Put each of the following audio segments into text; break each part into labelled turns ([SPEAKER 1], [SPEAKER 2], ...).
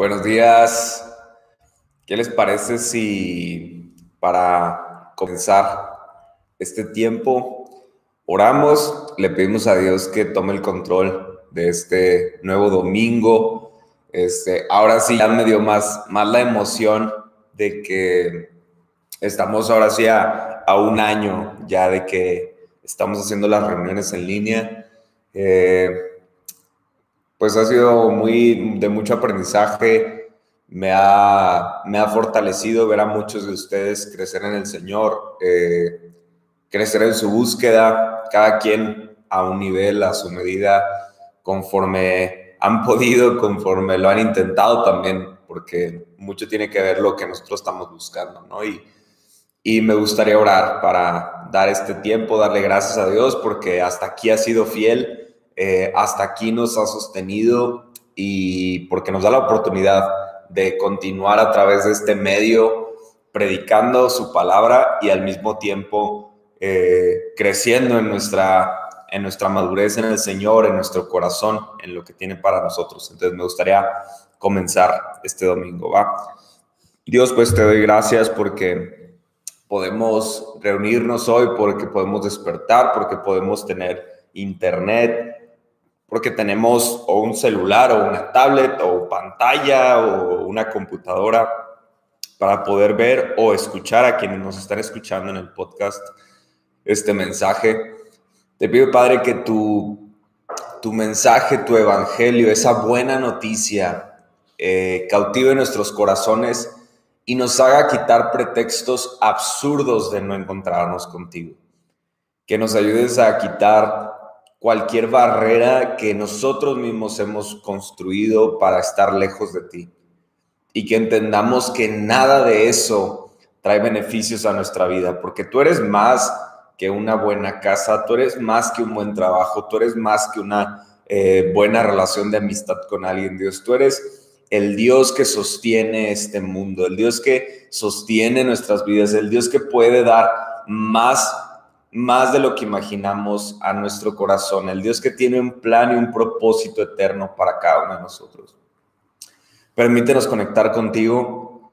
[SPEAKER 1] Buenos días. ¿Qué les parece si para comenzar este tiempo oramos, le pedimos a Dios que tome el control de este nuevo domingo? Este, ahora sí ya me dio más, más la emoción de que estamos ahora sí a, un año ya de que estamos haciendo las reuniones en línea. Eh, pues ha sido muy de mucho aprendizaje, me ha, me ha fortalecido ver a muchos de ustedes crecer en el Señor, eh, crecer en su búsqueda, cada quien a un nivel, a su medida, conforme han podido, conforme lo han intentado también, porque mucho tiene que ver lo que nosotros estamos buscando, ¿no? Y, y me gustaría orar para dar este tiempo, darle gracias a Dios, porque hasta aquí ha sido fiel eh, hasta aquí nos ha sostenido y porque nos da la oportunidad de continuar a través de este medio predicando su palabra y al mismo tiempo eh, creciendo en nuestra, en nuestra madurez en el Señor, en nuestro corazón, en lo que tiene para nosotros. Entonces me gustaría comenzar este domingo, ¿va? Dios, pues te doy gracias porque podemos reunirnos hoy, porque podemos despertar, porque podemos tener internet, porque tenemos o un celular o una tablet o pantalla o una computadora para poder ver o escuchar a quienes nos están escuchando en el podcast este mensaje. Te pido, Padre, que tu, tu mensaje, tu evangelio, esa buena noticia, eh, cautive nuestros corazones y nos haga quitar pretextos absurdos de no encontrarnos contigo. Que nos ayudes a quitar cualquier barrera que nosotros mismos hemos construido para estar lejos de ti. Y que entendamos que nada de eso trae beneficios a nuestra vida, porque tú eres más que una buena casa, tú eres más que un buen trabajo, tú eres más que una eh, buena relación de amistad con alguien, Dios. Tú eres el Dios que sostiene este mundo, el Dios que sostiene nuestras vidas, el Dios que puede dar más más de lo que imaginamos a nuestro corazón, el Dios que tiene un plan y un propósito eterno para cada uno de nosotros. Permítenos conectar contigo,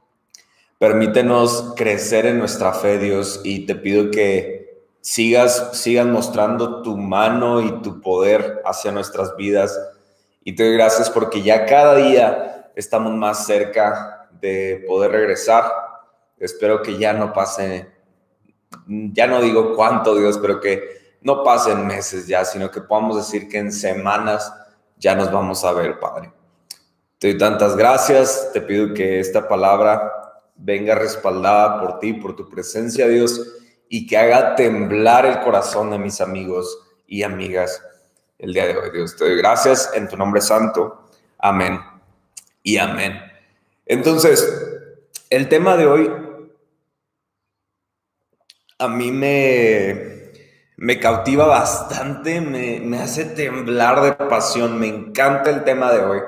[SPEAKER 1] permítenos crecer en nuestra fe, Dios, y te pido que sigas, sigas mostrando tu mano y tu poder hacia nuestras vidas. Y te doy gracias porque ya cada día estamos más cerca de poder regresar. Espero que ya no pase ya no digo cuánto Dios, pero que no pasen meses ya, sino que podamos decir que en semanas ya nos vamos a ver, Padre. Te doy tantas gracias, te pido que esta palabra venga respaldada por ti, por tu presencia, Dios, y que haga temblar el corazón de mis amigos y amigas el día de hoy, Dios. Te doy gracias en tu nombre santo. Amén y amén. Entonces, el tema de hoy a mí me, me cautiva bastante, me, hace temblar de pasión, me encanta el tema de hoy,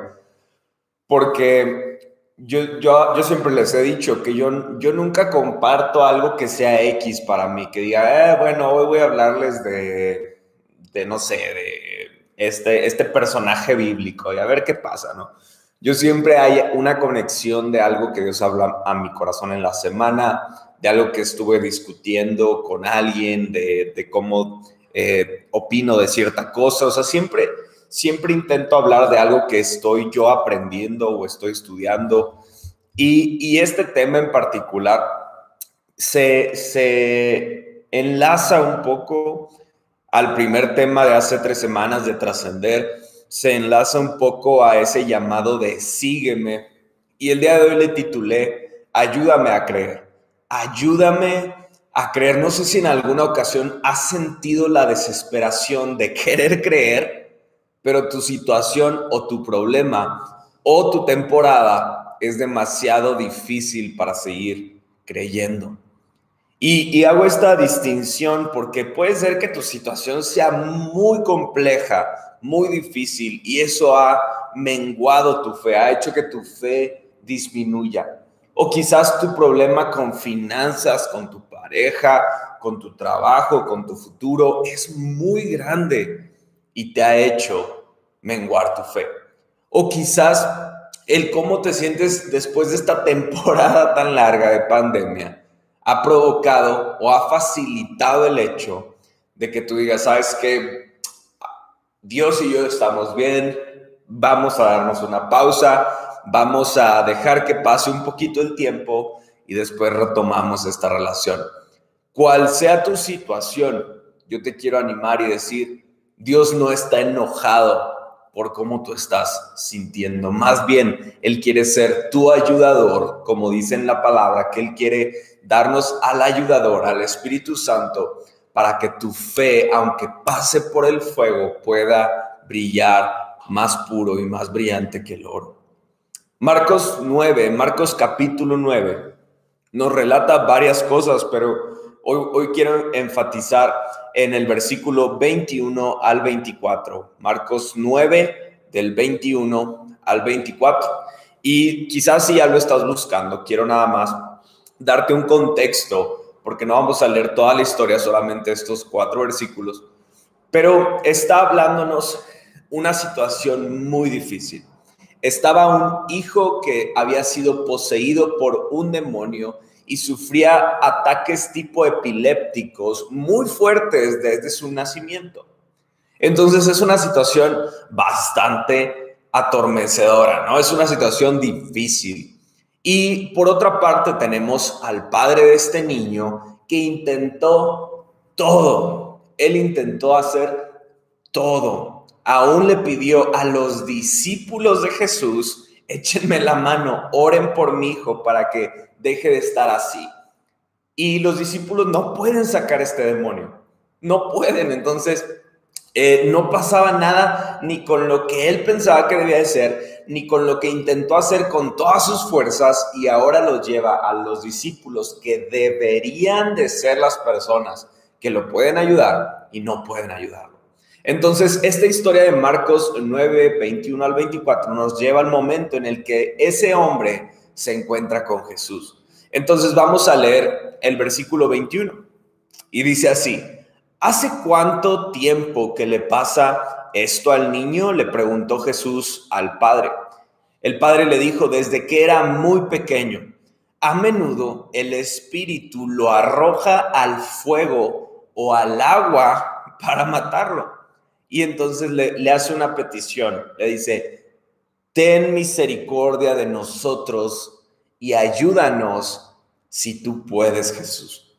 [SPEAKER 1] porque yo, yo, yo siempre les he dicho que yo, yo nunca comparto algo que sea X para mí, que diga, eh, bueno, hoy voy a hablarles de, de no sé, de este, este personaje bíblico y a ver qué pasa, ¿no? Yo siempre hay una conexión de algo que Dios habla a mi corazón en la semana, de algo que estuve discutiendo con alguien, de, cómo eh, opino de cierta cosa. O sea, siempre, siempre intento hablar de algo que estoy yo aprendiendo o estoy estudiando. Y, este tema en particular se, se enlaza un poco al primer tema de hace tres semanas de trascender, se enlaza un poco a ese llamado de sígueme. Y el día de hoy le titulé Ayúdame a creer ayúdame a creer. No sé si en alguna ocasión has sentido la desesperación de querer creer, pero tu situación o tu problema o tu temporada es demasiado difícil para seguir creyendo. Y, hago esta distinción porque puede ser que tu situación sea muy compleja, muy difícil, y eso ha menguado tu fe, ha hecho que tu fe disminuya. O quizás tu problema con finanzas, con tu pareja, con tu trabajo, con tu futuro es muy grande y te ha hecho menguar tu fe. O quizás el cómo te sientes después de esta temporada tan larga de pandemia ha provocado o ha facilitado el hecho de que tú digas, sabes que Dios y yo estamos bien, vamos a darnos una pausa, vamos a dejar que pase un poquito el tiempo y después retomamos esta relación. Cual sea tu situación, yo te quiero animar y decir, Dios no está enojado por cómo tú estás sintiendo. Más bien, Él quiere ser tu ayudador, como dice en la palabra, que Él quiere darnos al ayudador, al Espíritu Santo, para que tu fe, aunque pase por el fuego, pueda brillar más puro y más brillante que el oro. Marcos 9, Marcos capítulo 9, nos relata varias cosas, pero hoy, hoy quiero enfatizar en el versículo 21 al 24. Marcos 9, del 21 al 24. Y quizás si ya lo estás buscando, quiero nada más darte un contexto, porque no vamos a leer toda la historia, solamente estos cuatro versículos, pero está hablándonos una situación muy difícil. Estaba un hijo que había sido poseído por un demonio y sufría ataques tipo epilépticos muy fuertes desde su nacimiento. Entonces es una situación bastante atormecedora, ¿no? Es una situación difícil. Y por otra parte tenemos al padre de este niño que intentó todo. Él intentó hacer todo. Aún le pidió a los discípulos de Jesús, échenme la mano, oren por mi hijo para que deje de estar así. Y los discípulos no pueden sacar este demonio, no pueden. Entonces, eh, no pasaba nada ni con lo que él pensaba que debía de ser, ni con lo que intentó hacer con todas sus fuerzas y ahora lo lleva a los discípulos que deberían de ser las personas que lo pueden ayudar y no pueden ayudarlo. Entonces, esta historia de Marcos 9, 21 al 24 nos lleva al momento en el que ese hombre se encuentra con Jesús. Entonces vamos a leer el versículo 21 y dice así, ¿hace cuánto tiempo que le pasa esto al niño? Le preguntó Jesús al padre. El padre le dijo, desde que era muy pequeño, a menudo el espíritu lo arroja al fuego o al agua para matarlo. Y entonces le, hace una petición, le dice, ten misericordia de nosotros y ayúdanos si tú puedes, Jesús.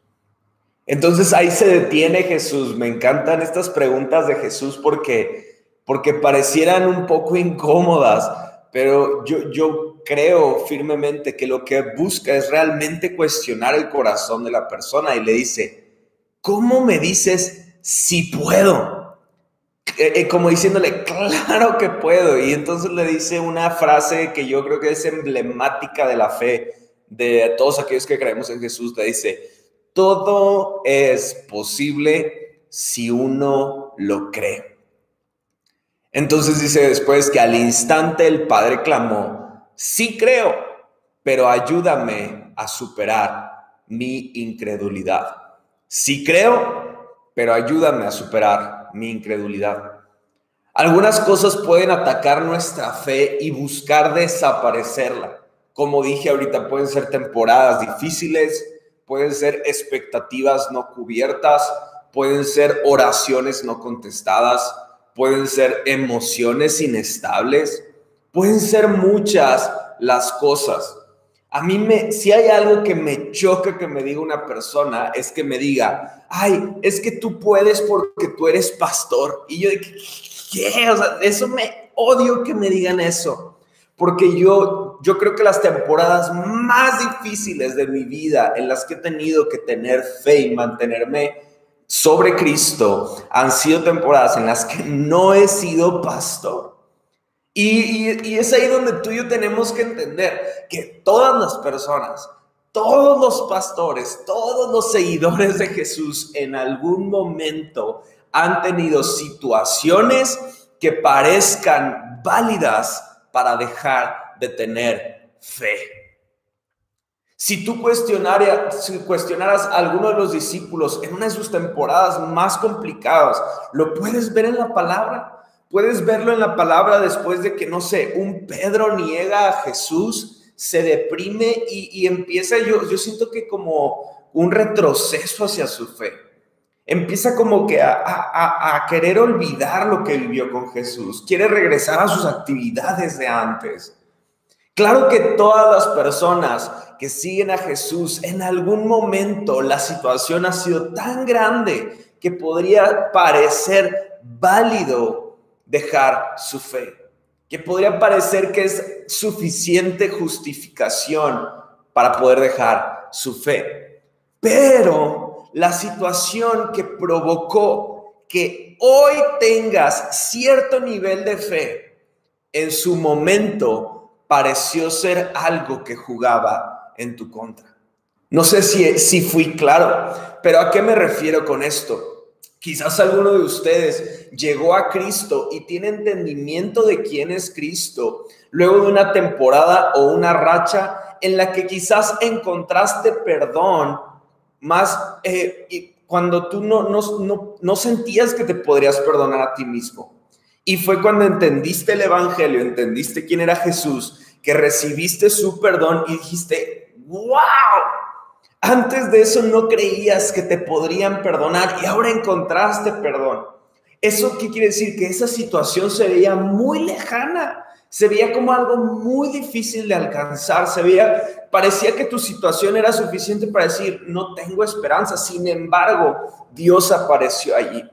[SPEAKER 1] Entonces ahí se detiene Jesús. Me encantan estas preguntas de Jesús porque, porque parecieran un poco incómodas, pero yo, yo creo firmemente que lo que busca es realmente cuestionar el corazón de la persona y le dice, ¿cómo me dices si puedo? Eh, eh, como diciéndole, claro que puedo. Y entonces le dice una frase que yo creo que es emblemática de la fe de todos aquellos que creemos en Jesús. Le dice, todo es posible si uno lo cree. Entonces dice después que al instante el Padre clamó, sí creo, pero ayúdame a superar mi incredulidad. Sí creo, pero ayúdame a superar mi incredulidad. Algunas cosas pueden atacar nuestra fe y buscar desaparecerla. Como dije ahorita, pueden ser temporadas difíciles, pueden ser expectativas no cubiertas, pueden ser oraciones no contestadas, pueden ser emociones inestables, pueden ser muchas las cosas. A mí me, si hay algo que me choca que me diga una persona, es que me diga, ay, es que tú puedes porque tú eres pastor. Y yo ¿qué? O sea, eso me odio que me digan eso. Porque yo, yo creo que las temporadas más difíciles de mi vida en las que he tenido que tener fe y mantenerme sobre Cristo han sido temporadas en las que no he sido pastor. Y, es ahí donde tú y yo tenemos que entender que todas las personas, todos los pastores, todos los seguidores de Jesús en algún momento han tenido situaciones que parezcan válidas para dejar de tener fe. Si tú cuestionaras, si cuestionaras a alguno de los discípulos en una de sus temporadas más complicadas, lo puedes ver en la palabra. Puedes verlo en la palabra después de que, no sé, un Pedro niega a Jesús, se deprime y, empieza, yo, yo siento que como un retroceso hacia su fe. Empieza como que a, a, querer olvidar lo que vivió con Jesús, quiere regresar a sus actividades de antes. Claro que todas las personas que siguen a Jesús, en algún momento la situación ha sido tan grande que podría parecer válido dejar su fe, que podría parecer que es suficiente justificación para poder dejar su fe. Pero la situación que provocó que hoy tengas cierto nivel de fe, en su momento pareció ser algo que jugaba en tu contra. No sé si, si fui claro, pero ¿a qué me refiero con esto? Quizás alguno de ustedes llegó a Cristo y tiene entendimiento de quién es Cristo luego de una temporada o una racha en la que quizás encontraste perdón más eh, cuando tú no, no, no sentías que te podrías perdonar a ti mismo. Y fue cuando entendiste el Evangelio, entendiste quién era Jesús, que recibiste su perdón y dijiste, wow, antes de eso no creías que te podrían perdonar y ahora encontraste perdón. ¿Eso qué quiere decir? Que esa situación se veía muy lejana, se veía como algo muy difícil de alcanzar, se veía, parecía que tu situación era suficiente para decir, no tengo esperanza. Sin embargo, Dios apareció allí.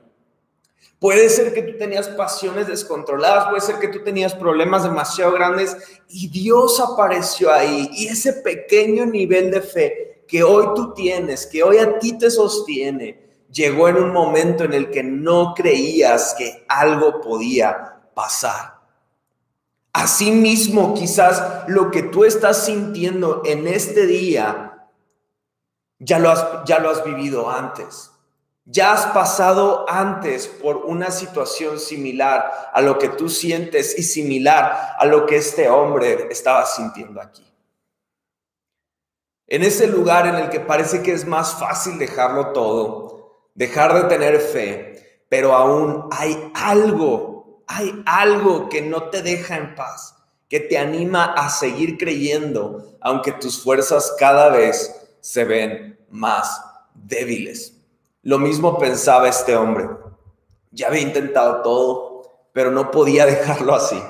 [SPEAKER 1] Puede ser que tú tenías pasiones descontroladas, puede ser que tú tenías problemas demasiado grandes y Dios apareció ahí. Y ese pequeño nivel de fe que hoy tú tienes, que hoy a ti te sostiene, llegó en un momento en el que no creías que algo podía pasar. Asimismo, quizás lo que tú estás sintiendo en este día, ya lo has, ya lo has vivido antes. Ya has pasado antes por una situación similar a lo que tú sientes y similar a lo que este hombre estaba sintiendo aquí. En ese lugar en el que parece que es más fácil dejarlo todo, dejar de tener fe, pero aún hay algo, hay algo que no te deja en paz, que te anima a seguir creyendo, aunque tus fuerzas cada vez se ven más débiles. Lo mismo pensaba este hombre. Ya había intentado todo, pero no podía dejarlo así.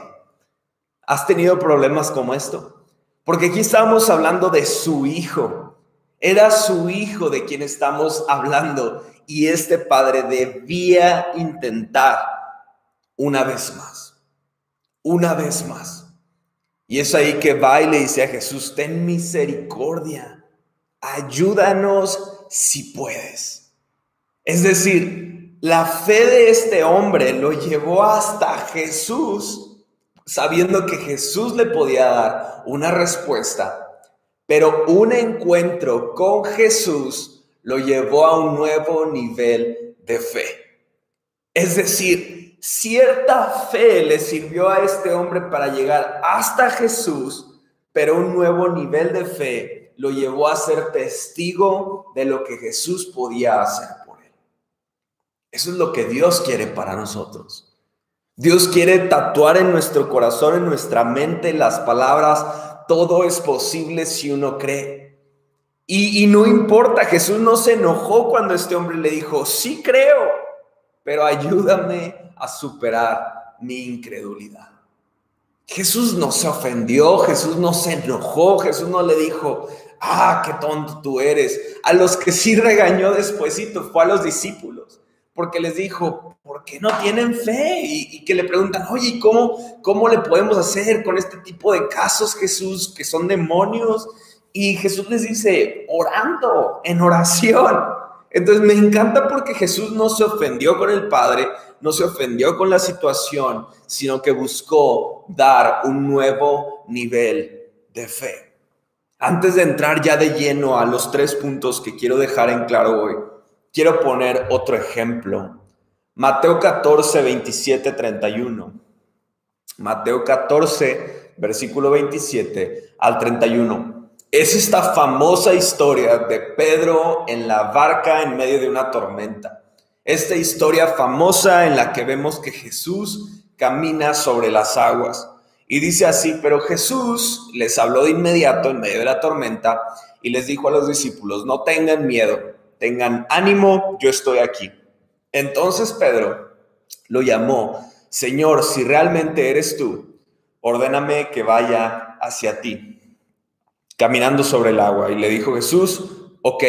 [SPEAKER 1] ¿Has tenido problemas como esto? Porque aquí estamos hablando de su hijo. Era su hijo de quien estamos hablando. Y este padre debía intentar una vez más. Una vez más. Y es ahí que va y le dice a Jesús, ten misericordia. Ayúdanos si puedes. Es decir, la fe de este hombre lo llevó hasta Jesús sabiendo que Jesús le podía dar una respuesta, pero un encuentro con Jesús lo llevó a un nuevo nivel de fe. Es decir, cierta fe le sirvió a este hombre para llegar hasta Jesús, pero un nuevo nivel de fe lo llevó a ser testigo de lo que Jesús podía hacer por él. Eso es lo que Dios quiere para nosotros. Dios quiere tatuar en nuestro corazón, en nuestra mente, las palabras, todo es posible si uno cree. Y, no importa, Jesús no se enojó cuando este hombre le dijo, sí creo, pero ayúdame a superar mi incredulidad. Jesús no se ofendió, Jesús no se enojó, Jesús no le dijo, ah, qué tonto tú eres. A los que sí regañó despuesito fue a los discípulos porque les dijo, ¿por qué no tienen fe? Y, que le preguntan, oye, ¿cómo, ¿cómo le podemos hacer con este tipo de casos, Jesús, que son demonios? Y Jesús les dice, orando, en oración. Entonces me encanta porque Jesús no se ofendió con el Padre, no se ofendió con la situación, sino que buscó dar un nuevo nivel de fe. Antes de entrar ya de lleno a los tres puntos que quiero dejar en claro hoy, Quiero poner otro ejemplo. Mateo 14, 27, 31. Mateo 14, versículo 27 al 31. Es esta famosa historia de Pedro en la barca en medio de una tormenta. Esta historia famosa en la que vemos que Jesús camina sobre las aguas. Y dice así, pero Jesús les habló de inmediato en medio de la tormenta y les dijo a los discípulos, no tengan miedo, tengan ánimo, yo estoy aquí. Entonces Pedro lo llamó, Señor, si realmente eres tú, ordéname que vaya hacia ti, caminando sobre el agua. Y le dijo Jesús, ok,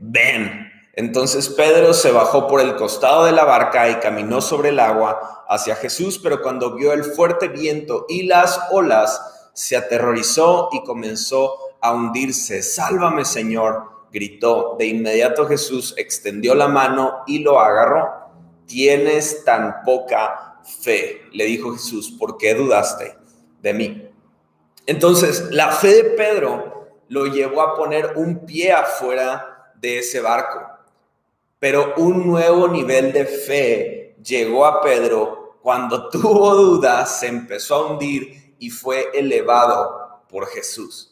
[SPEAKER 1] ven. Entonces Pedro se bajó por el costado de la barca y caminó sobre el agua hacia Jesús, pero cuando vio el fuerte viento y las olas, se aterrorizó y comenzó a hundirse. Sálvame, Señor, gritó. De inmediato Jesús extendió la mano y lo agarró. Tienes tan poca fe, le dijo Jesús, ¿por qué dudaste de mí? Entonces, la fe de Pedro lo llevó a poner un pie afuera de ese barco. Pero un nuevo nivel de fe llegó a Pedro cuando tuvo dudas, se empezó a hundir y fue elevado por Jesús.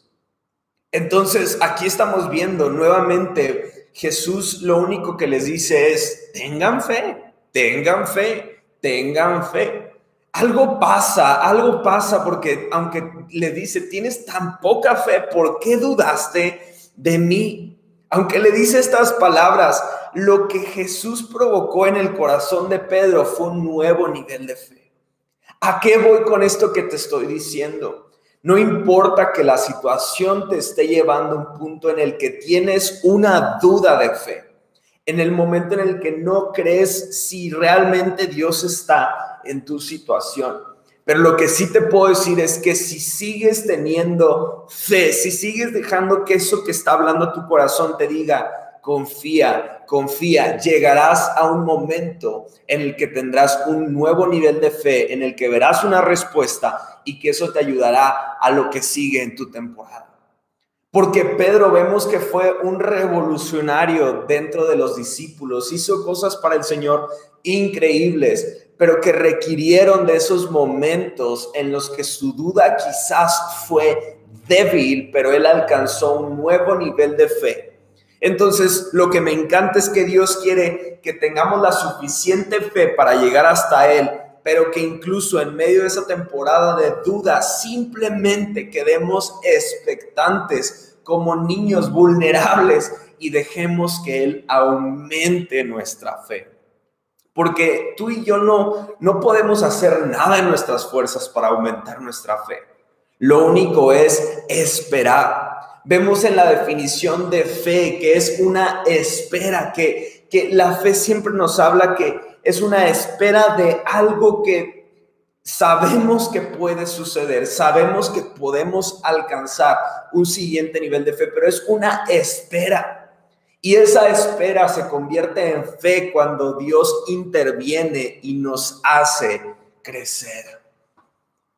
[SPEAKER 1] Entonces, aquí estamos viendo nuevamente, Jesús lo único que les dice es, tengan fe, tengan fe, tengan fe. Algo pasa, algo pasa porque aunque le dice, tienes tan poca fe, ¿por qué dudaste de mí? Aunque le dice estas palabras, lo que Jesús provocó en el corazón de Pedro fue un nuevo nivel de fe. ¿A qué voy con esto que te estoy diciendo? No importa que la situación te esté llevando a un punto en el que tienes una duda de fe, en el momento en el que no crees si realmente Dios está en tu situación. Pero lo que sí te puedo decir es que si sigues teniendo fe, si sigues dejando que eso que está hablando tu corazón te diga, confía, confía, llegarás a un momento en el que tendrás un nuevo nivel de fe, en el que verás una respuesta y que eso te ayudará a lo que sigue en tu temporada. Porque Pedro vemos que fue un revolucionario dentro de los discípulos, hizo cosas para el Señor increíbles, pero que requirieron de esos momentos en los que su duda quizás fue débil, pero él alcanzó un nuevo nivel de fe. Entonces, lo que me encanta es que Dios quiere que tengamos la suficiente fe para llegar hasta Él, pero que incluso en medio de esa temporada de duda simplemente quedemos expectantes como niños vulnerables y dejemos que Él aumente nuestra fe porque tú y yo no, no podemos hacer nada en nuestras fuerzas para aumentar nuestra fe. Lo único es esperar. Vemos en la definición de fe que es una espera, que, que la fe siempre nos habla que es una espera de algo que sabemos que puede suceder, sabemos que podemos alcanzar un siguiente nivel de fe, pero es una espera. Y esa espera se convierte en fe cuando Dios interviene y nos hace crecer.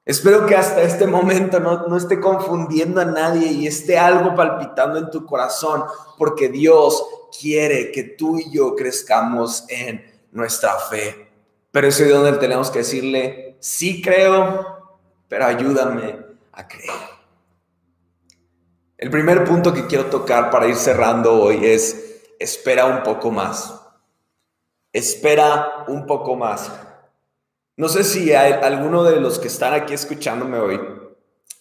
[SPEAKER 1] Espero que hasta este momento no, no, esté confundiendo a nadie y esté algo palpitando en tu corazón, porque Dios quiere que tú y yo crezcamos en nuestra fe. Pero eso es donde tenemos que decirle, sí creo, pero ayúdame a creer. El primer punto que quiero tocar para ir cerrando hoy es, espera un poco más. Espera un poco más. No sé si hay alguno de los que están aquí escuchándome hoy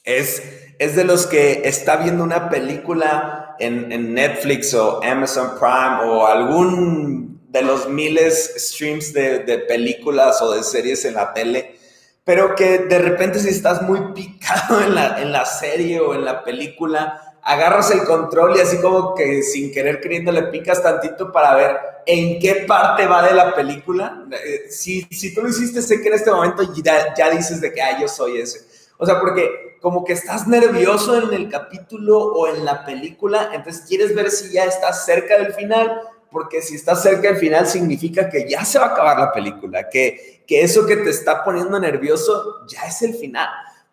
[SPEAKER 1] es, es de los que está viendo una película en, Netflix o Amazon Prime o algún de los miles streams de, de películas o de series en la tele pero que de repente si estás muy picado en la, en la serie o en la película, agarras el control y así como que sin querer queriendo le picas tantito para ver en qué parte va de la película. Eh, si, si tú lo hiciste, sé que en este momento ya, ya dices de que, ah, yo soy ese. O sea, porque como que estás nervioso en el capítulo o en la película, entonces quieres ver si ya estás cerca del final, porque si estás cerca del final significa que ya se va a acabar la película, que, que eso que te está poniendo nervioso ya es el final.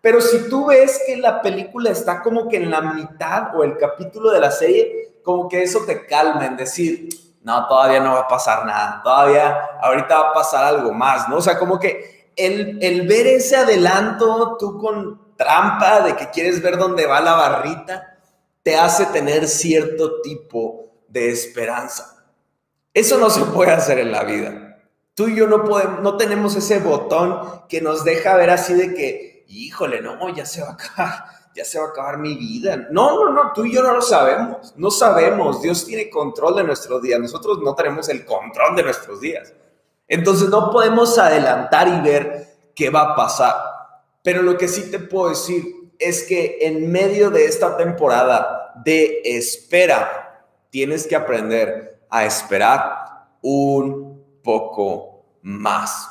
[SPEAKER 1] Pero si tú ves que la película está como que en la mitad o el capítulo de la serie, como que eso te calma en decir, no, todavía no va a pasar nada, todavía ahorita va a pasar algo más, ¿no? O sea, como que el, el ver ese adelanto, tú con trampa de que quieres ver dónde va la barrita, te hace tener cierto tipo de esperanza. Eso no se puede hacer en la vida. Tú y yo no podemos, no tenemos ese botón que nos deja ver así de que, híjole, no, ya se va a acabar, ya se va a acabar mi vida. No, no, no, tú y yo no lo sabemos, no sabemos. Dios tiene control de nuestros días, nosotros no tenemos el control de nuestros días. Entonces no podemos adelantar y ver qué va a pasar. Pero lo que sí te puedo decir es que en medio de esta temporada de espera, tienes que aprender a esperar un poco más.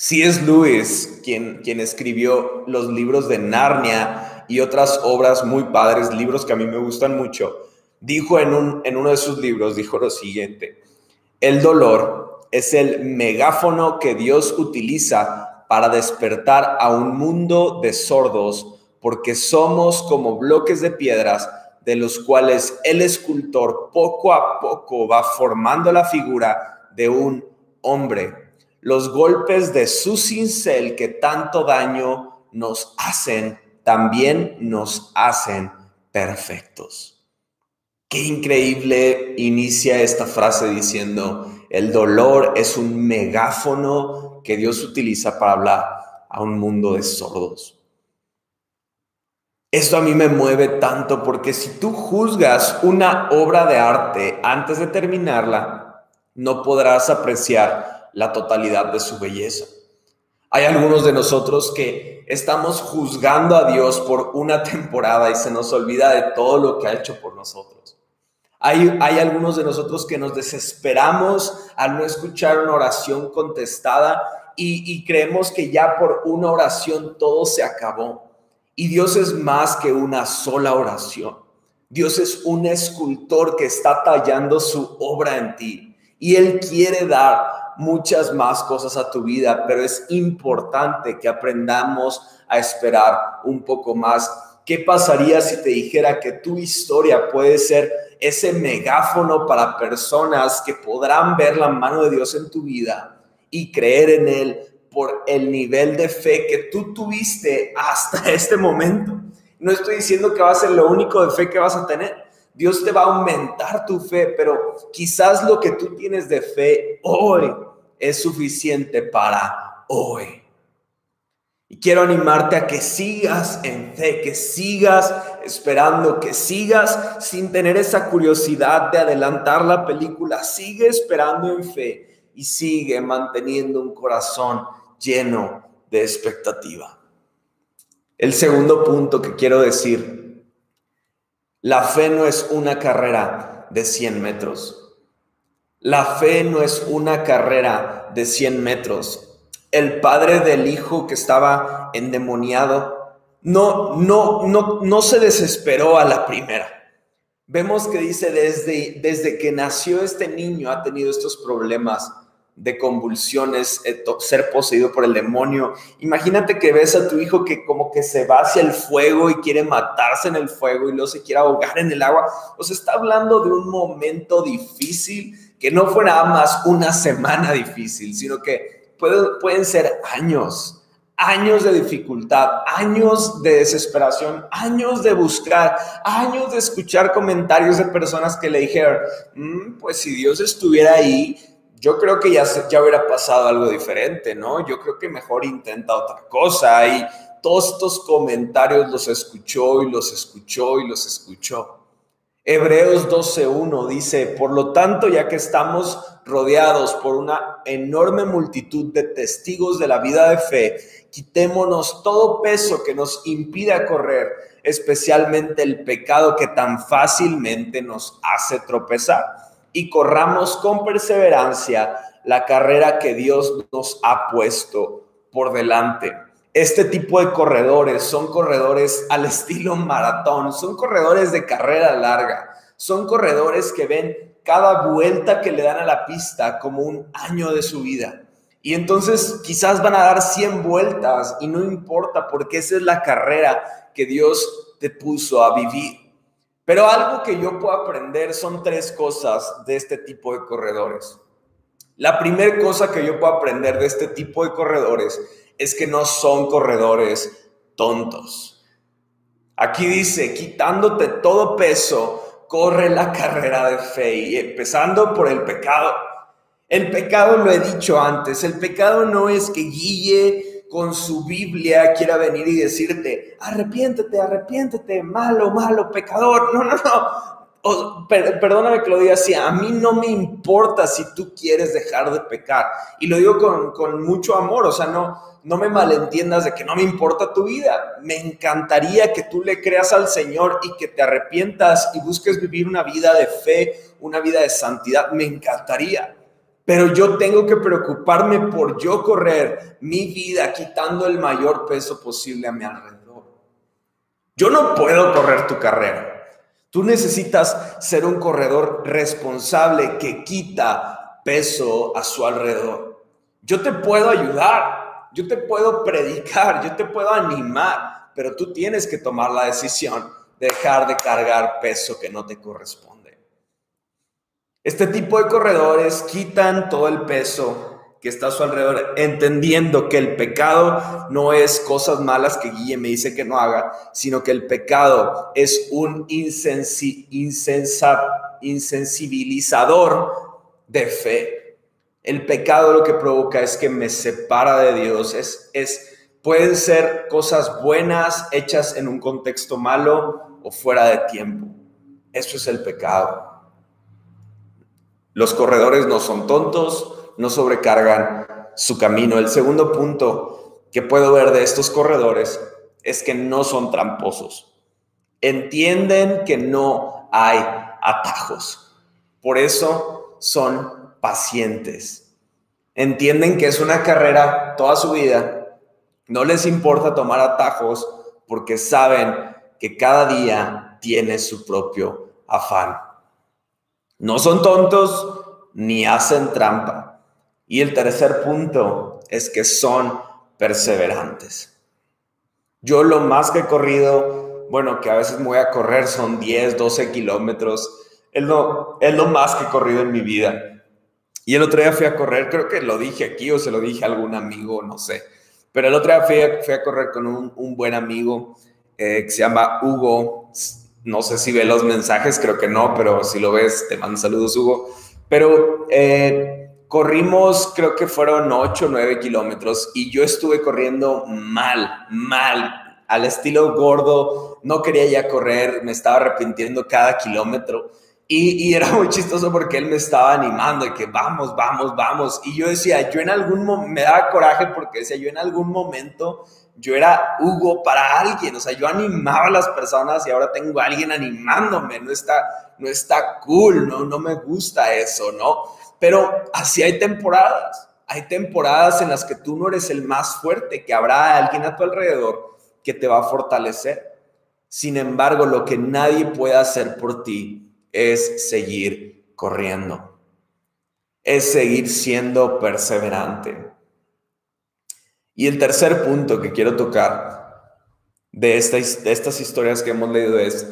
[SPEAKER 1] Si es Lewis quien, quien escribió los libros de Narnia y otras obras muy padres, libros que a mí me gustan mucho, dijo en, un, en uno de sus libros, dijo lo siguiente, el dolor es el megáfono que Dios utiliza para despertar a un mundo de sordos, porque somos como bloques de piedras de los cuales el escultor poco a poco va formando la figura de un hombre. Los golpes de su cincel que tanto daño nos hacen, también nos hacen perfectos. Qué increíble inicia esta frase diciendo, el dolor es un megáfono que Dios utiliza para hablar a un mundo de sordos. Esto a mí me mueve tanto porque si tú juzgas una obra de arte antes de terminarla, no podrás apreciar la totalidad de su belleza. Hay algunos de nosotros que estamos juzgando a Dios por una temporada y se nos olvida de todo lo que ha hecho por nosotros. Hay, hay algunos de nosotros que nos desesperamos al no escuchar una oración contestada y, y creemos que ya por una oración todo se acabó. Y Dios es más que una sola oración. Dios es un escultor que está tallando su obra en ti. Y Él quiere dar muchas más cosas a tu vida, pero es importante que aprendamos a esperar un poco más. ¿Qué pasaría si te dijera que tu historia puede ser ese megáfono para personas que podrán ver la mano de Dios en tu vida y creer en Él por el nivel de fe que tú tuviste hasta este momento. No estoy diciendo que va a ser lo único de fe que vas a tener. Dios te va a aumentar tu fe, pero quizás lo que tú tienes de fe hoy es suficiente para hoy. Y quiero animarte a que sigas en fe, que sigas esperando, que sigas sin tener esa curiosidad de adelantar la película. Sigue esperando en fe y sigue manteniendo un corazón lleno de expectativa. El segundo punto que quiero decir, la fe no es una carrera de 100 metros. La fe no es una carrera de 100 metros. El padre del hijo que estaba endemoniado no, no, no, no se desesperó a la primera. Vemos que dice, desde, desde que nació este niño ha tenido estos problemas de convulsiones, eh, ser poseído por el demonio. Imagínate que ves a tu hijo que como que se va hacia el fuego y quiere matarse en el fuego y luego se quiere ahogar en el agua. O sea, está hablando de un momento difícil que no fue nada más una semana difícil, sino que pueden ser años, años de dificultad, años de desesperación, años de buscar, años de escuchar comentarios de personas que le dijeron, mm, pues si Dios estuviera ahí, yo creo que ya, ya hubiera pasado algo diferente, ¿no? Yo creo que mejor intenta otra cosa. Y todos estos comentarios los escuchó y los escuchó y los escuchó. Hebreos 12.1 dice, por lo tanto, ya que estamos rodeados por una enorme multitud de testigos de la vida de fe, quitémonos todo peso que nos impide correr, especialmente el pecado que tan fácilmente nos hace tropezar y corramos con perseverancia la carrera que Dios nos ha puesto por delante. Este tipo de corredores son corredores al estilo maratón, son corredores de carrera larga, son corredores que ven cada vuelta que le dan a la pista como un año de su vida. Y entonces quizás van a dar 100 vueltas y no importa porque esa es la carrera que Dios te puso a vivir. Pero algo que yo puedo aprender son tres cosas de este tipo de corredores. La primera cosa que yo puedo aprender de este tipo de corredores es que no son corredores tontos. Aquí dice, quitándote todo peso, corre la carrera de fe y empezando por el pecado. El pecado, lo he dicho antes, el pecado no es que Guille con su Biblia quiera venir y decirte, arrepiéntete, arrepiéntete, malo, malo, pecador. No, no, no. Perdóname que lo diga así, a mí no me importa si tú quieres dejar de pecar. Y lo digo con, con mucho amor, o sea, no, no me malentiendas de que no me importa tu vida. Me encantaría que tú le creas al Señor y que te arrepientas y busques vivir una vida de fe, una vida de santidad. Me encantaría. Pero yo tengo que preocuparme por yo correr mi vida quitando el mayor peso posible a mi alrededor. Yo no puedo correr tu carrera. Tú necesitas ser un corredor responsable que quita peso a su alrededor. Yo te puedo ayudar, yo te puedo predicar, yo te puedo animar, pero tú tienes que tomar la decisión de dejar de cargar peso que no te corresponde. Este tipo de corredores quitan todo el peso que está a su alrededor, entendiendo que el pecado no es cosas malas que Guille me dice que no haga, sino que el pecado es un insensibilizador de fe. El pecado lo que provoca es que me separa de Dios, es, es, pueden ser cosas buenas hechas en un contexto malo o fuera de tiempo. Eso es el pecado. Los corredores no son tontos, no sobrecargan su camino. El segundo punto que puedo ver de estos corredores es que no son tramposos. Entienden que no hay atajos. Por eso son pacientes. Entienden que es una carrera toda su vida. No les importa tomar atajos porque saben que cada día tiene su propio afán. No son tontos ni hacen trampa. Y el tercer punto es que son perseverantes. Yo lo más que he corrido, bueno, que a veces me voy a correr son 10, 12 kilómetros. Es lo, es lo más que he corrido en mi vida. Y el otro día fui a correr, creo que lo dije aquí o se lo dije a algún amigo, no sé. Pero el otro día fui a, correr con un, un buen amigo eh, que se llama Hugo no sé si ve los mensajes, creo que no, pero si lo ves, te mando saludos, Hugo. Pero eh, corrimos, creo que fueron 8 o 9 kilómetros y yo estuve corriendo mal, mal, al estilo gordo. No quería ya correr, me estaba arrepintiendo cada kilómetro. Y, y, era muy chistoso porque él me estaba animando y que vamos, vamos, vamos. Y yo decía, yo en algún momento, me daba coraje porque decía, yo en algún momento yo era Hugo para alguien, o sea, yo animaba a las personas y ahora tengo a alguien animándome, no está, no está cool, no, no me gusta eso, ¿no? Pero así hay temporadas, hay temporadas en las que tú no eres el más fuerte, que habrá alguien a tu alrededor que te va a fortalecer. Sin embargo, lo que nadie puede hacer por ti es seguir corriendo, es seguir siendo perseverante. Y el tercer punto que quiero tocar de, de estas historias que hemos leído es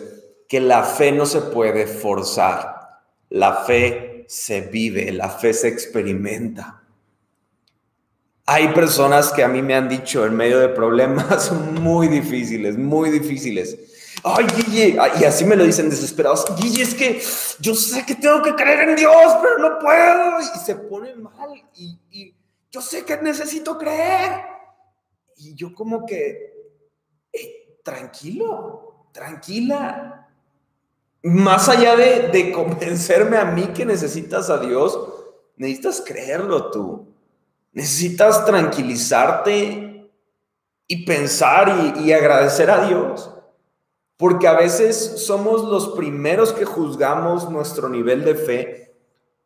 [SPEAKER 1] que la fe no se puede forzar, la fe se vive, la fe se experimenta. Hay personas que a mí me han dicho en medio de problemas muy difíciles, muy difíciles. Ay, Guille, y así me lo dicen desesperados. Guille, es que yo sé que tengo que creer en Dios, pero no puedo. Y se ponen mal. Y, y yo sé que necesito creer y yo como que, eh, tranquilo, tranquila. Más allá de, de convencerme a mí que necesitas a Dios, necesitas creerlo tú. Necesitas tranquilizarte y pensar y, y agradecer a Dios. Porque a veces somos los primeros que juzgamos nuestro nivel de fe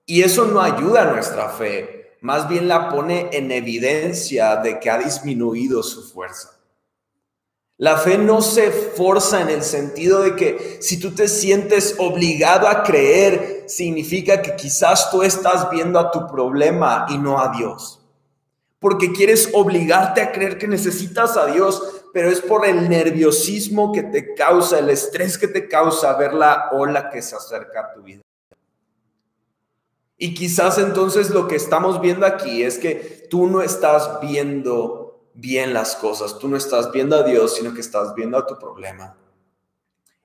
[SPEAKER 1] y eso no ayuda a nuestra fe más bien la pone en evidencia de que ha disminuido su fuerza. La fe no se forza en el sentido de que si tú te sientes obligado a creer, significa que quizás tú estás viendo a tu problema y no a Dios. Porque quieres obligarte a creer que necesitas a Dios, pero es por el nerviosismo que te causa, el estrés que te causa ver la ola que se acerca a tu vida. Y quizás entonces lo que estamos viendo aquí es que tú no estás viendo bien las cosas, tú no estás viendo a Dios, sino que estás viendo a tu problema.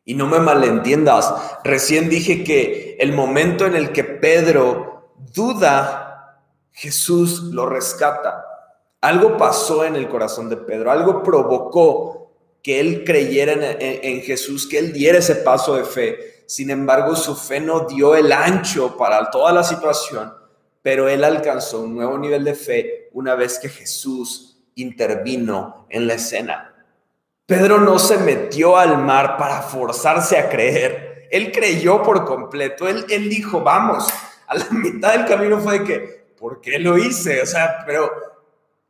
[SPEAKER 1] Y no me malentiendas, recién dije que el momento en el que Pedro duda Jesús lo rescata. Algo pasó en el corazón de Pedro, algo provocó que él creyera en, Jesús, que él diera ese paso de fe. Sin embargo, su fe no dio el ancho para toda la situación, pero él alcanzó un nuevo nivel de fe una vez que Jesús intervino en la escena. Pedro no se metió al mar para forzarse a creer. Él creyó por completo. Él, él dijo, vamos. A la mitad del camino fue que, ¿por qué lo hice? O sea, pero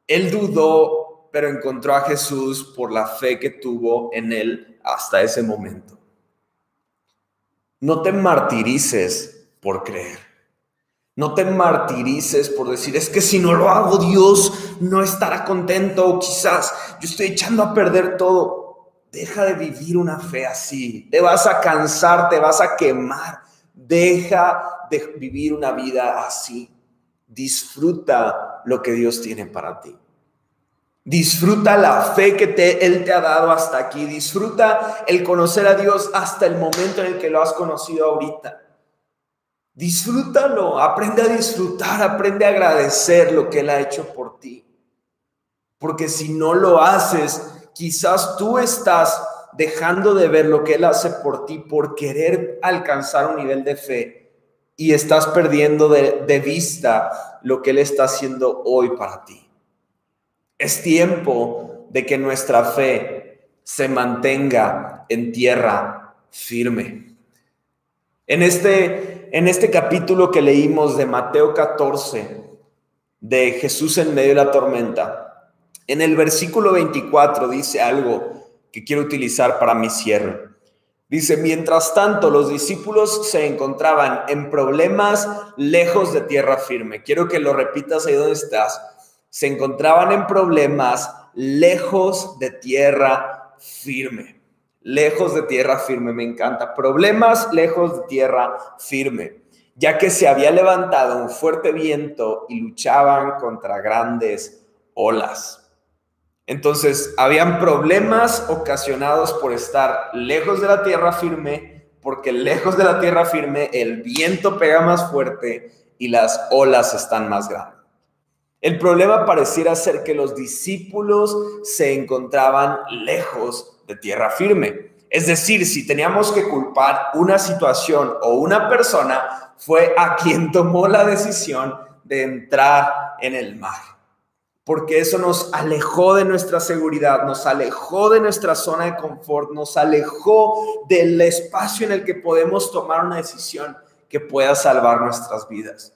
[SPEAKER 1] él dudó, pero encontró a Jesús por la fe que tuvo en él hasta ese momento. No te martirices por creer. No te martirices por decir, es que si no lo hago, Dios no estará contento o quizás yo estoy echando a perder todo. Deja de vivir una fe así. Te vas a cansar, te vas a quemar. Deja de vivir una vida así. Disfruta lo que Dios tiene para ti. Disfruta la fe que te, Él te ha dado hasta aquí. Disfruta el conocer a Dios hasta el momento en el que lo has conocido ahorita. Disfrútalo, aprende a disfrutar, aprende a agradecer lo que Él ha hecho por ti. Porque si no lo haces, quizás tú estás dejando de ver lo que Él hace por ti por querer alcanzar un nivel de fe y estás perdiendo de, vista lo que Él está haciendo hoy para ti. Es tiempo de que nuestra fe se mantenga en tierra firme. En este, en este capítulo que leímos de Mateo 14, de Jesús en medio de la tormenta, en el versículo 24 dice algo que quiero utilizar para mi cierre. Dice, mientras tanto los discípulos se encontraban en problemas lejos de tierra firme. Quiero que lo repitas ahí donde estás. Se encontraban en problemas lejos de tierra firme. Lejos de tierra firme, me encanta. Problemas lejos de tierra firme, ya que se había levantado un fuerte viento y luchaban contra grandes olas. Entonces, habían problemas ocasionados por estar lejos de la tierra firme, porque lejos de la tierra firme el viento pega más fuerte y las olas están más grandes. El problema pareciera ser que los discípulos se encontraban lejos de tierra firme. Es decir, si teníamos que culpar una situación o una persona, fue a quien tomó la decisión de entrar en el mar porque eso nos alejó de nuestra seguridad, nos alejó de nuestra zona de confort, nos alejó del espacio en el que podemos tomar una decisión que pueda salvar nuestras vidas.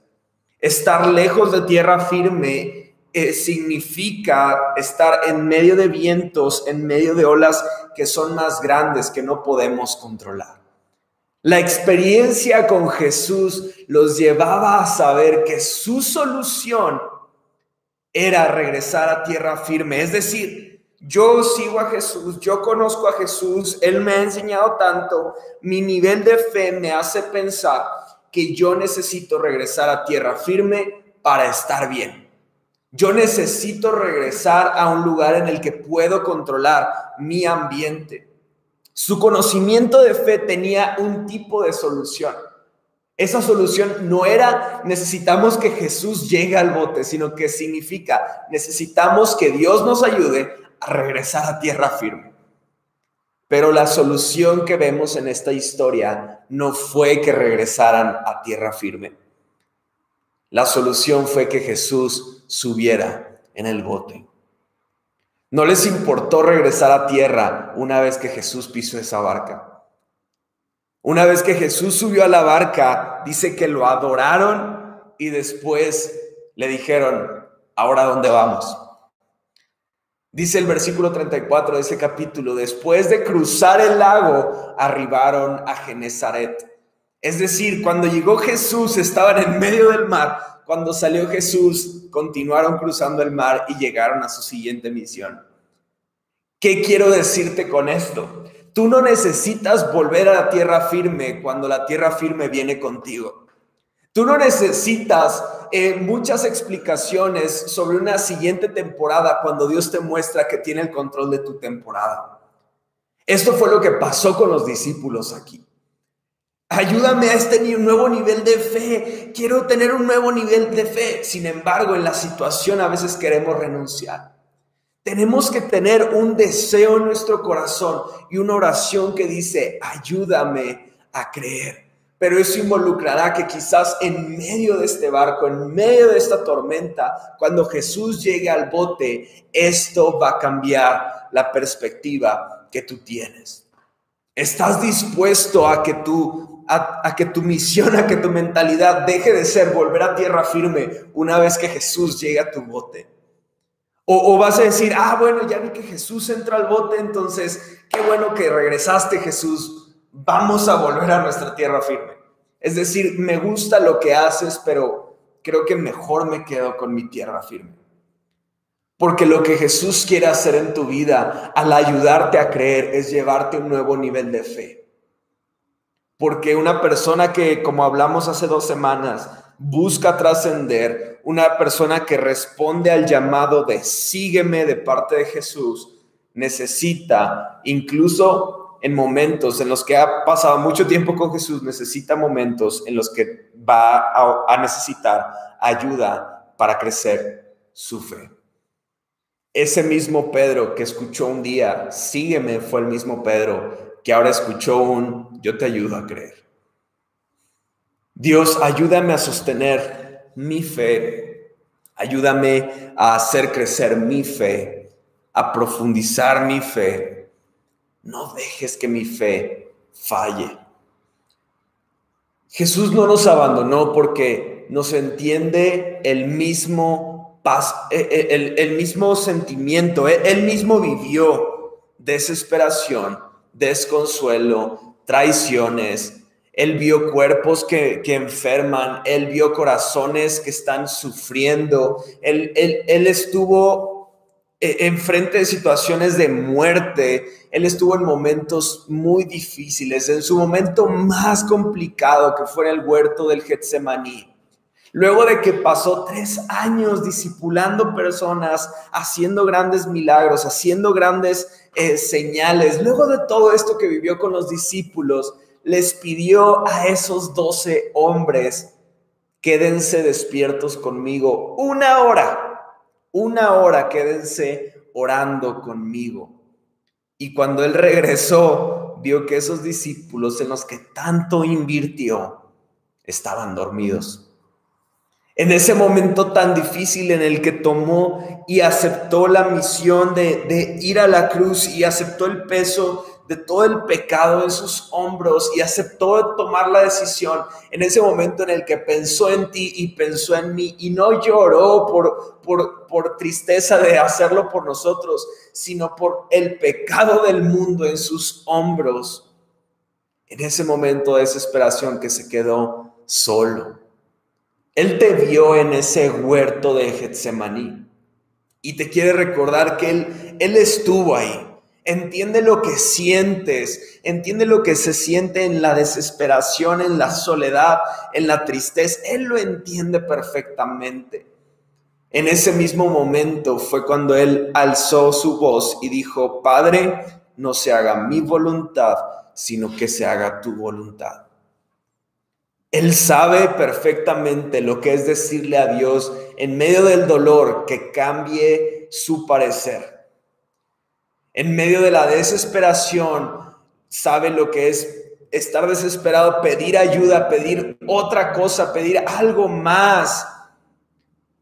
[SPEAKER 1] Estar lejos de tierra firme eh, significa estar en medio de vientos, en medio de olas que son más grandes, que no podemos controlar. La experiencia con Jesús los llevaba a saber que su solución era regresar a tierra firme. Es decir, yo sigo a Jesús, yo conozco a Jesús, Él me ha enseñado tanto, mi nivel de fe me hace pensar que yo necesito regresar a tierra firme para estar bien. Yo necesito regresar a un lugar en el que puedo controlar mi ambiente. Su conocimiento de fe tenía un tipo de solución. Esa solución no era necesitamos que Jesús llegue al bote, sino que significa necesitamos que Dios nos ayude a regresar a tierra firme. Pero la solución que vemos en esta historia no fue que regresaran a tierra firme. La solución fue que Jesús subiera en el bote. No les importó regresar a tierra una vez que Jesús pisó esa barca. Una vez que Jesús subió a la barca, dice que lo adoraron y después le dijeron, ahora dónde vamos. Dice el versículo 34 de ese capítulo, después de cruzar el lago, arribaron a Genezaret. Es decir, cuando llegó Jesús estaban en medio del mar, cuando salió Jesús continuaron cruzando el mar y llegaron a su siguiente misión. ¿Qué quiero decirte con esto? Tú no necesitas volver a la tierra firme cuando la tierra firme viene contigo. Tú no necesitas eh, muchas explicaciones sobre una siguiente temporada cuando Dios te muestra que tiene el control de tu temporada. Esto fue lo que pasó con los discípulos aquí. Ayúdame a este nuevo nivel de fe. Quiero tener un nuevo nivel de fe. Sin embargo, en la situación a veces queremos renunciar. Tenemos que tener un deseo en nuestro corazón y una oración que dice, ayúdame a creer. Pero eso involucrará que quizás en medio de este barco, en medio de esta tormenta, cuando Jesús llegue al bote, esto va a cambiar la perspectiva que tú tienes. ¿Estás dispuesto a que a, que tu misión, a que tu mentalidad deje de ser volver a tierra firme una vez que Jesús llegue a tu bote. O, o, vas a decir, ah, bueno, ya vi que Jesús entra al bote, entonces qué bueno que regresaste Jesús, vamos a volver a nuestra tierra firme. Es decir, me gusta lo que haces, pero creo que mejor me quedo con mi tierra firme. Porque lo que Jesús quiere hacer en tu vida al ayudarte a creer es llevarte un nuevo nivel de fe. Porque una persona que, como hablamos hace dos semanas, busca trascender, una persona que responde al llamado de sígueme de parte de Jesús, necesita, incluso en momentos en los que ha pasado mucho tiempo con Jesús, necesita momentos en los que va a, necesitar ayuda para crecer su fe. Ese mismo Pedro que escuchó un día, sígueme, fue el mismo Pedro que ahora escuchó un yo te ayudo a creer. Dios, ayúdame a sostener mi fe, ayúdame a hacer crecer mi fe, a profundizar mi fe. No dejes que mi fe falle. Jesús no nos abandonó porque nos entiende el mismo paz, eh, eh, el, el mismo sentimiento, él mismo vivió desesperación desconsuelo, traiciones. Él vio cuerpos que, enferman, él vio corazones que están sufriendo, él, él, estuvo eh, enfrente de situaciones de muerte, él estuvo en momentos muy difíciles, en su momento más complicado que fue el huerto del Getsemaní. Luego de que pasó tres años discipulando personas, haciendo grandes milagros, haciendo grandes eh, señales, luego de todo esto que vivió con los discípulos, les pidió a esos doce hombres, quédense despiertos conmigo una hora, una hora quédense orando conmigo. Y cuando él regresó, vio que esos discípulos en los que tanto invirtió estaban dormidos en ese momento tan difícil en el que tomó y aceptó la misión de, ir a la cruz y aceptó el peso de todo el pecado en sus hombros y aceptó tomar la decisión en ese momento en el que pensó en ti y pensó en mí y no lloró por, por, por tristeza de hacerlo por nosotros, sino por el pecado del mundo en sus hombros. En ese momento de desesperación que se quedó solo él te vio en ese huerto de Getsemaní y te quiere recordar que Él, Él estuvo ahí. Entiende lo que sientes, entiende lo que se siente en la desesperación, en la soledad, en la tristeza. Él lo entiende perfectamente. En ese mismo momento fue cuando Él alzó su voz y dijo, Padre, no se haga mi voluntad, sino que se haga tu voluntad. Él sabe perfectamente lo que es decirle a Dios en medio del dolor que cambie su parecer. En medio de la desesperación, sabe lo que es estar desesperado, pedir ayuda, pedir otra cosa, pedir algo más,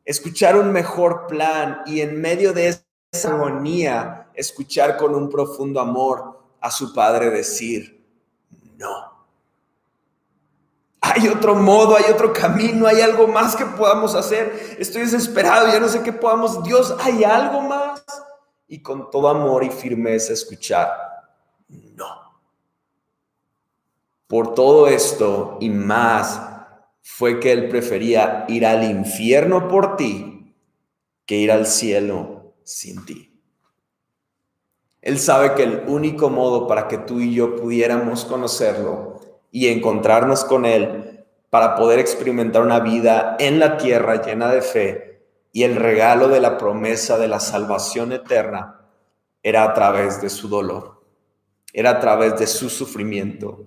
[SPEAKER 1] escuchar un mejor plan y en medio de esa agonía, escuchar con un profundo amor a su padre decir, no hay otro modo, hay otro camino, hay algo más que podamos hacer. Estoy desesperado, ya no sé qué podamos. Dios, hay algo más. Y con todo amor y firmeza escuchar, no. Por todo esto y más fue que Él prefería ir al infierno por ti que ir al cielo sin ti. Él sabe que el único modo para que tú y yo pudiéramos conocerlo y encontrarnos con Él para poder experimentar una vida en la tierra llena de fe y el regalo de la promesa de la salvación eterna era a través de su dolor, era a través de su sufrimiento.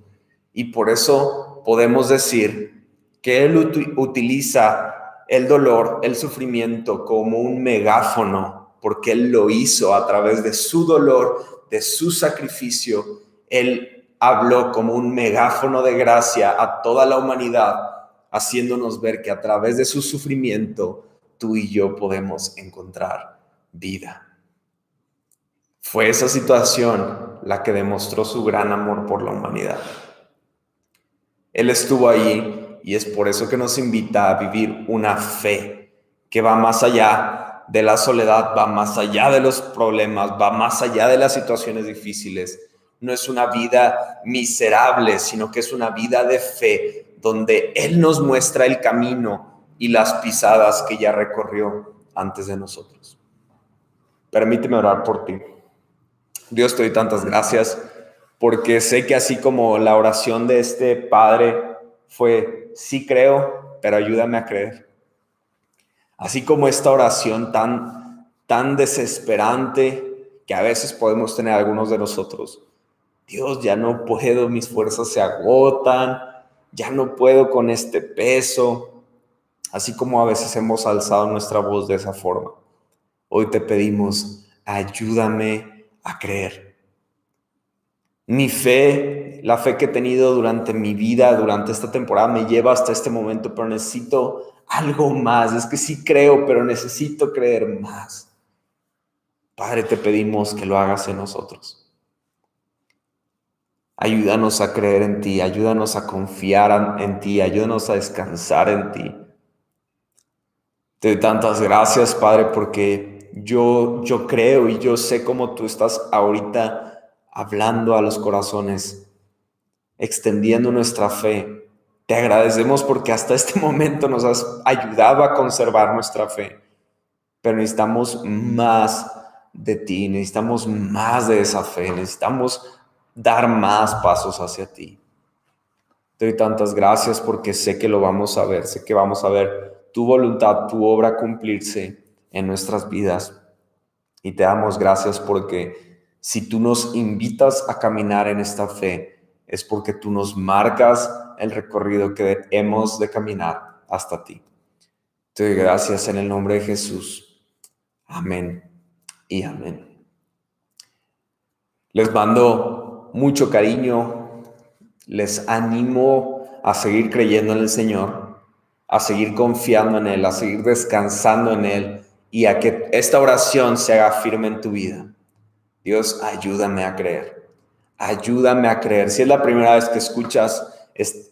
[SPEAKER 1] Y por eso podemos decir que Él utiliza el dolor, el sufrimiento como un megáfono, porque Él lo hizo a través de su dolor, de su sacrificio. Él habló como un megáfono de gracia a toda la humanidad, haciéndonos ver que a través de su sufrimiento tú y yo podemos encontrar vida. Fue esa situación la que demostró su gran amor por la humanidad. Él estuvo ahí y es por eso que nos invita a vivir una fe que va más allá de la soledad, va más allá de los problemas, va más allá de las situaciones difíciles. No es una vida miserable, sino que es una vida de fe donde Él nos muestra el camino y las pisadas que ya recorrió antes de nosotros. Permíteme orar por ti. Dios, te doy tantas gracias porque sé que así como la oración de este Padre fue, sí creo, pero ayúdame a creer. Así como esta oración tan, tan desesperante que a veces podemos tener algunos de nosotros. Dios, ya no puedo, mis fuerzas se agotan, ya no puedo con este peso. Así como a veces hemos alzado nuestra voz de esa forma. Hoy te pedimos, ayúdame a creer. Mi fe, la fe que he tenido durante mi vida, durante esta temporada, me lleva hasta este momento, pero necesito algo más. Es que sí creo, pero necesito creer más. Padre, te pedimos que lo hagas en nosotros. Ayúdanos a creer en ti, ayúdanos a confiar en ti, ayúdanos a descansar en ti. Te doy tantas gracias, Padre, porque yo, yo creo y yo sé cómo tú estás ahorita hablando a los corazones, extendiendo nuestra fe. Te agradecemos porque hasta este momento nos has ayudado a conservar nuestra fe, pero necesitamos más de ti, necesitamos más de esa fe, necesitamos dar más pasos hacia ti. Te doy tantas gracias porque sé que lo vamos a ver, sé que vamos a ver tu voluntad, tu obra cumplirse en nuestras vidas. Y te damos gracias porque si tú nos invitas a caminar en esta fe, es porque tú nos marcas el recorrido que hemos de caminar hasta ti. Te doy gracias en el nombre de Jesús. Amén y amén. Les mando mucho cariño, les animo a seguir creyendo en el Señor, a seguir confiando en Él, a seguir descansando en Él y a que esta oración se haga firme en tu vida. Dios, ayúdame a creer. Ayúdame a creer. Si es la primera vez que escuchas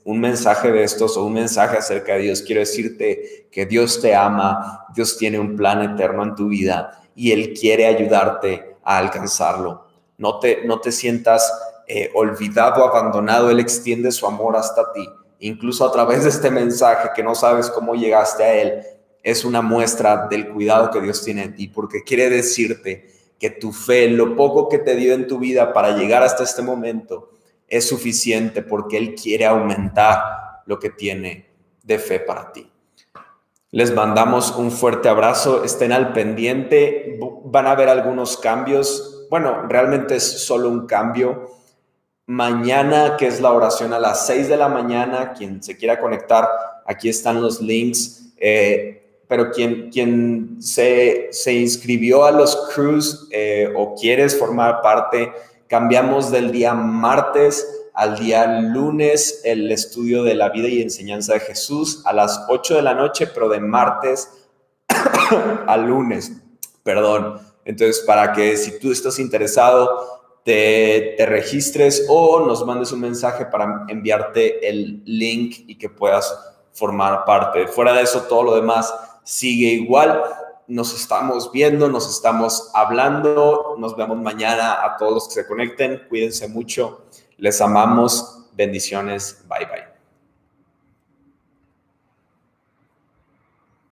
[SPEAKER 1] un mensaje de estos o un mensaje acerca de Dios, quiero decirte que Dios te ama, Dios tiene un plan eterno en tu vida y Él quiere ayudarte a alcanzarlo. No te, no te sientas eh, olvidado, abandonado, Él extiende su amor hasta ti. Incluso a través de este mensaje que no sabes cómo llegaste a Él, es una muestra del cuidado que Dios tiene en ti, porque quiere decirte que tu fe, lo poco que te dio en tu vida para llegar hasta este momento, es suficiente porque Él quiere aumentar lo que tiene de fe para ti. Les mandamos un fuerte abrazo, estén al pendiente, van a haber algunos cambios, bueno, realmente es solo un cambio. Mañana, que es la oración a las 6 de la mañana, quien se quiera conectar, aquí están los links. Eh, pero quien, quien se, se inscribió a los crews eh, o quieres formar parte, cambiamos del día martes al día lunes el estudio de la vida y enseñanza de Jesús a las 8 de la noche, pero de martes al lunes, perdón. Entonces, para que si tú estás interesado, te, registres o nos mandes un mensaje para enviarte el link y que puedas formar parte. Fuera de eso, todo lo demás sigue igual. Nos estamos viendo, nos estamos hablando. Nos vemos mañana a todos los que se conecten. Cuídense mucho. Les amamos. Bendiciones. Bye bye.